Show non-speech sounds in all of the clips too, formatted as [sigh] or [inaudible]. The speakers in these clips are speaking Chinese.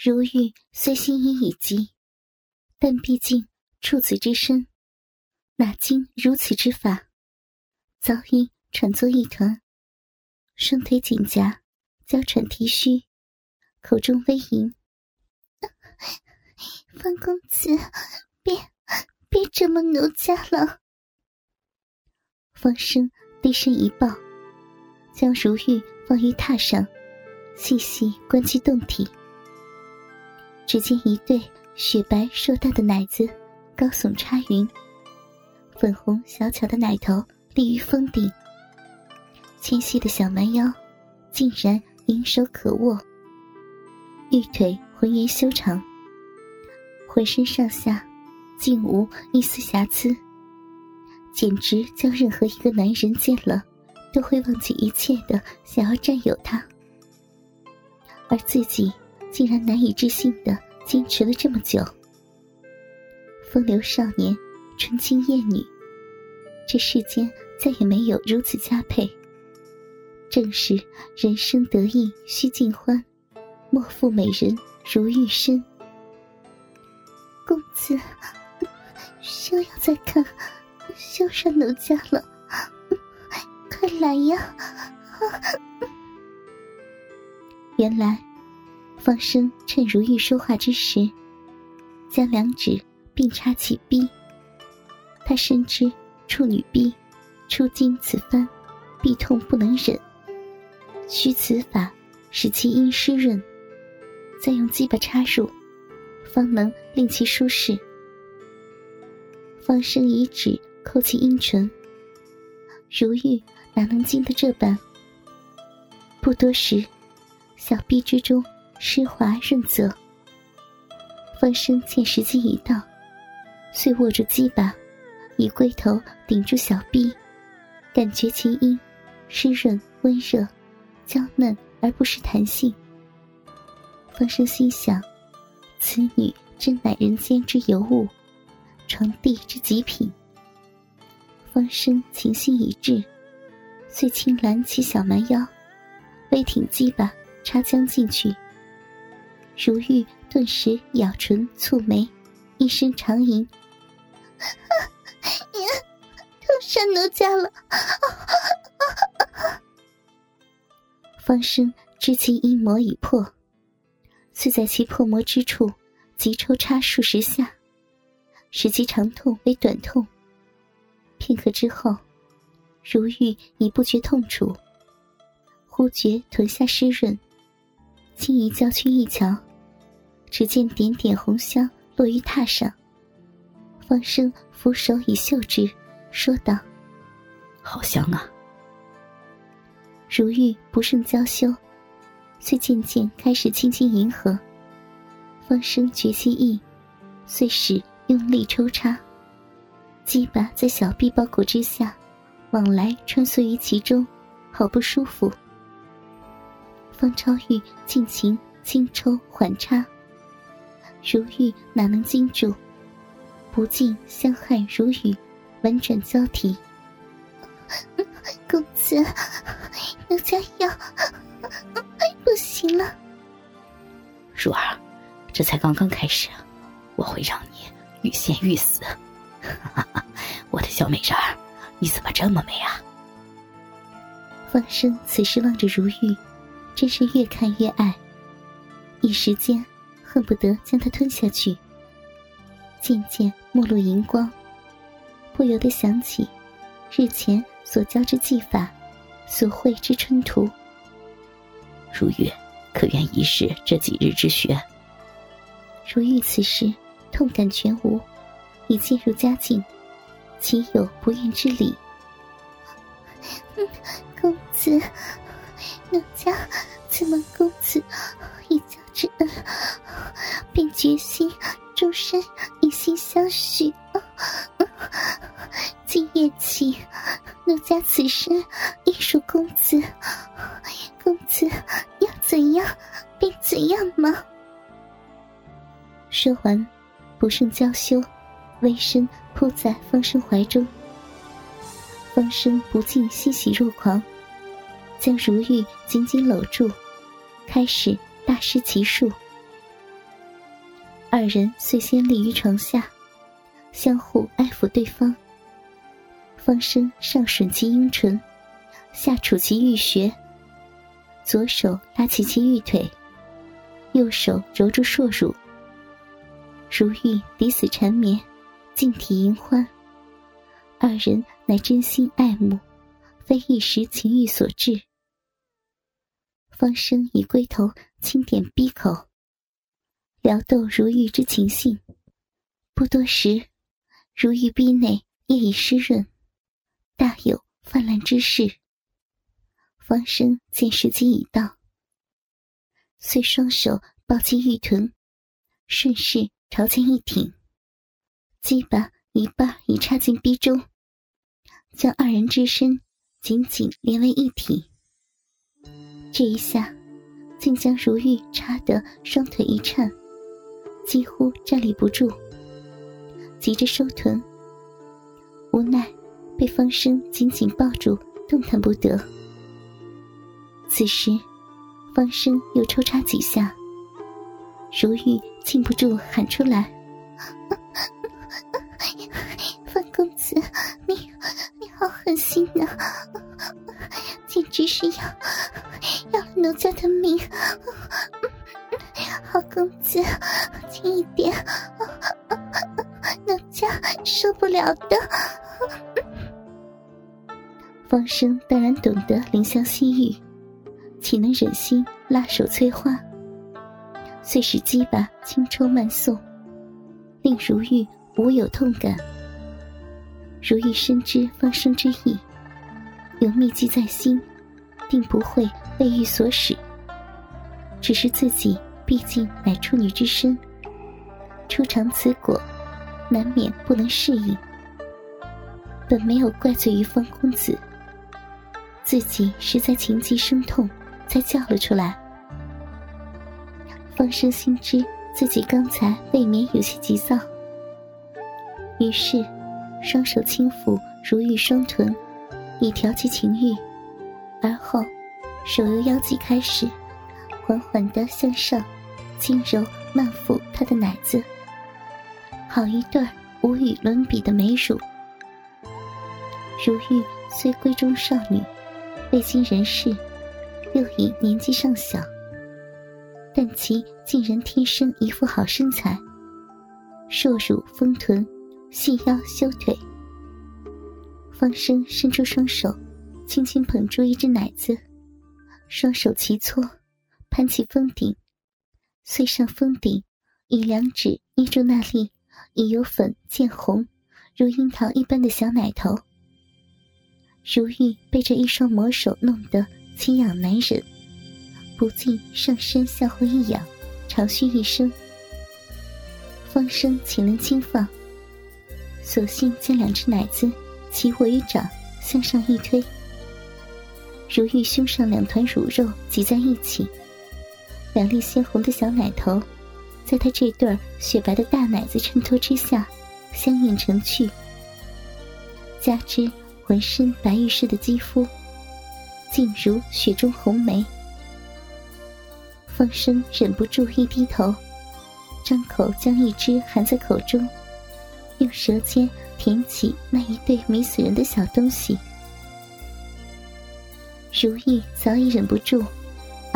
如玉虽心意已极，但毕竟处子之身，哪经如此之法，早已喘作一团，双腿紧夹，娇喘啼嘘，口中微吟：“方公子，别别这么奴家了。”方生低声一抱，将如玉放于榻上，细细观其动体。只见一对雪白硕大的奶子高耸插云，粉红小巧的奶头立于峰顶，纤细的小蛮腰竟然盈手可握，玉腿浑圆修长，浑身上下竟无一丝瑕疵，简直将任何一个男人见了都会忘记一切的想要占有她，而自己。竟然难以置信的坚持了这么久。风流少年，纯情艳女，这世间再也没有如此佳配。正是人生得意须尽欢，莫负美人如玉身。公子，休要再看羞杀奴家了，快来呀！[laughs] 原来。方生趁如玉说话之时，将两指并插起臂。他深知处女臂出经此番，必痛不能忍，需此法使其阴湿润，再用鸡巴插入，方能令其舒适。方生以指抠其阴唇，如玉哪能经得这般？不多时，小臂之中。湿滑润泽，方生见时机已到，遂握住鸡巴，以龟头顶住小臂，感觉其阴湿润温热，娇嫩而不失弹性。方生心想：此女真乃人间之尤物，床地之极品。方生情心已至，遂轻揽起小蛮腰，微挺鸡巴插将进去。如玉顿时咬唇蹙眉，一声长吟：“ [laughs] 你偷杀奴家了！”方生知其阴魔已破，遂在其破魔之处急抽插数十下，使其长痛为短痛。片刻之后，如玉已不觉痛楚，忽觉臀下湿润，轻移娇躯一瞧。只见点点红香落于榻上，方生扶手以嗅之，说道：“好香啊！”如玉不胜娇羞，遂渐渐开始轻轻迎合。方生觉其意，遂使用力抽插，鸡巴在小臂包裹之下，往来穿梭于其中，好不舒服。方超玉尽情轻抽缓插。如玉哪能经住？不禁香汗如雨，婉转交替。[laughs] 公子，奴家要 [laughs] 不行了。如儿，这才刚刚开始，我会让你欲仙欲死。[laughs] 我的小美人儿，你怎么这么美啊？方生此时望着如玉，真是越看越爱，一时间。恨不得将它吞下去。渐渐没落荧光，不由得想起日前所教之技法，所绘之春图。如玉，可愿一试这几日之学？如玉此时痛感全无，已渐入佳境，岂有不愿之理？[laughs] 公子，奴家自蒙公子一教之恩。决心终身一心相许。今夜起，奴家此身亦属公子。公子要怎样便怎样吗？说完，不胜娇羞，微身扑在方生怀中。方生不禁欣喜若狂，将如玉紧紧搂住，开始大施其术。二人遂先立于床下，相互爱抚对方。方生上吮其阴唇，下触其玉穴，左手拉起其玉腿，右手揉住硕乳。如玉抵死缠绵，尽体淫欢。二人乃真心爱慕，非一时情欲所致。方生以龟头轻点闭口。撩逗如玉之情性，不多时，如玉逼内液已湿润，大有泛滥之势。方生见时机已到，遂双手抱起玉臀，顺势朝前一挺，鸡巴一半已插进逼中，将二人之身紧紧连为一体。这一下，竟将如玉插得双腿一颤。几乎站立不住，急着收臀，无奈被方生紧紧抱住，动弹不得。此时，方生又抽插几下，如玉禁不住喊出来：“ [laughs] 方公子，你你好狠心呐，简直是要要了奴家的命！”好公子，轻一点，奴家受不了的。方生当然懂得怜香惜玉，岂能忍心拉手催花？遂使鸡巴轻抽慢送，令如玉无有痛感。如玉深知方生之意，有秘计在心，定不会被欲所使。只是自己。毕竟乃处女之身，初尝此果，难免不能适应。本没有怪罪于方公子，自己实在情急生痛，才叫了出来。方生心知自己刚才未免有些急躁，于是双手轻抚如玉双臀，以调其情欲，而后手由腰际开始，缓缓的向上。轻柔慢抚她的奶子，好一对无与伦比的美乳。如玉虽闺中少女，未经人事，又已年纪尚小，但其竟然天生一副好身材，硕乳丰臀，细腰修腿。方生伸出双手，轻轻捧住一只奶子，双手齐搓，攀起峰顶。遂上峰顶，以两指捏住那粒已由粉渐红、如樱桃一般的小奶头。如玉被这一双魔手弄得心痒难忍，不禁上身向后一仰，长吁一声。方生岂能轻放？索性将两只奶子齐握于掌，向上一推。如玉胸上两团乳肉挤在一起。两粒鲜红的小奶头，在他这对雪白的大奶子衬托之下，相映成趣。加之浑身白玉似的肌肤，竟如雪中红梅。方生忍不住一低头，张口将一只含在口中，用舌尖舔起那一对迷死人的小东西。如意早已忍不住。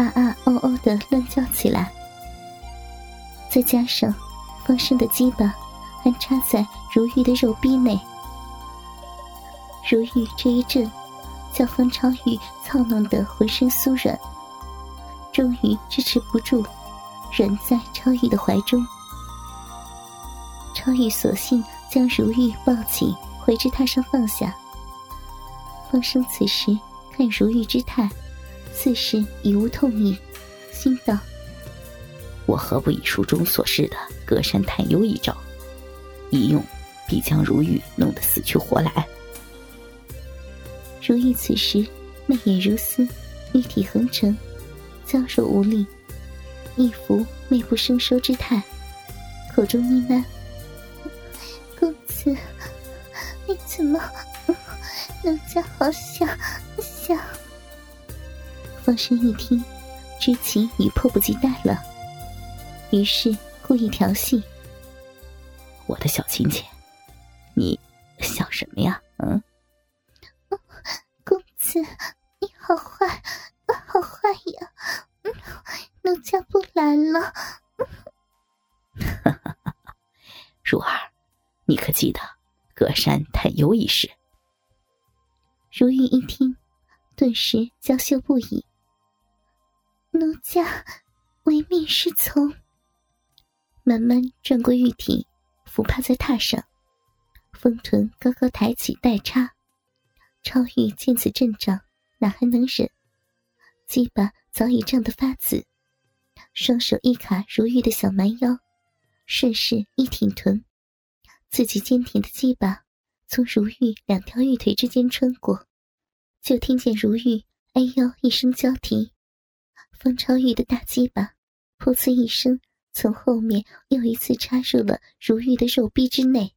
啊啊哦哦的乱叫起来，再加上方生的鸡巴还插在如玉的肉壁内，如玉这一阵叫方超玉操弄得浑身酥软，终于支持不住，软在超玉的怀中。超玉索性将如玉抱起，回至榻上放下。方生此时看如玉之态。似是已无痛意，心道：“我何不以书中所示的隔山探幽一招，一用必将如玉弄得死去活来。”如玉此时媚眼如丝，玉体横陈，娇弱无力，一副媚不生收之态，口中呢喃：“公子，你怎么？奴家好想想。”方生一听，知其已迫不及待了，于是故故意调戏。我的小亲亲，你想什么呀？嗯，公子，你好坏，好坏呀！奴家不来了。[laughs] 如儿，你可记得隔山探幽一事？如玉一听，顿时娇羞不已。奴家唯命是从。慢慢转过玉体，俯趴在榻上，丰臀高高抬起待插。超玉见此阵仗，哪还能忍？鸡巴早已胀得发紫，双手一卡如玉的小蛮腰，顺势一挺臀，自己坚挺的鸡巴从如玉两条玉腿之间穿过，就听见如玉“哎呦”一声娇啼。方超玉的大鸡巴噗呲一声，从后面又一次插入了如玉的肉壁之内。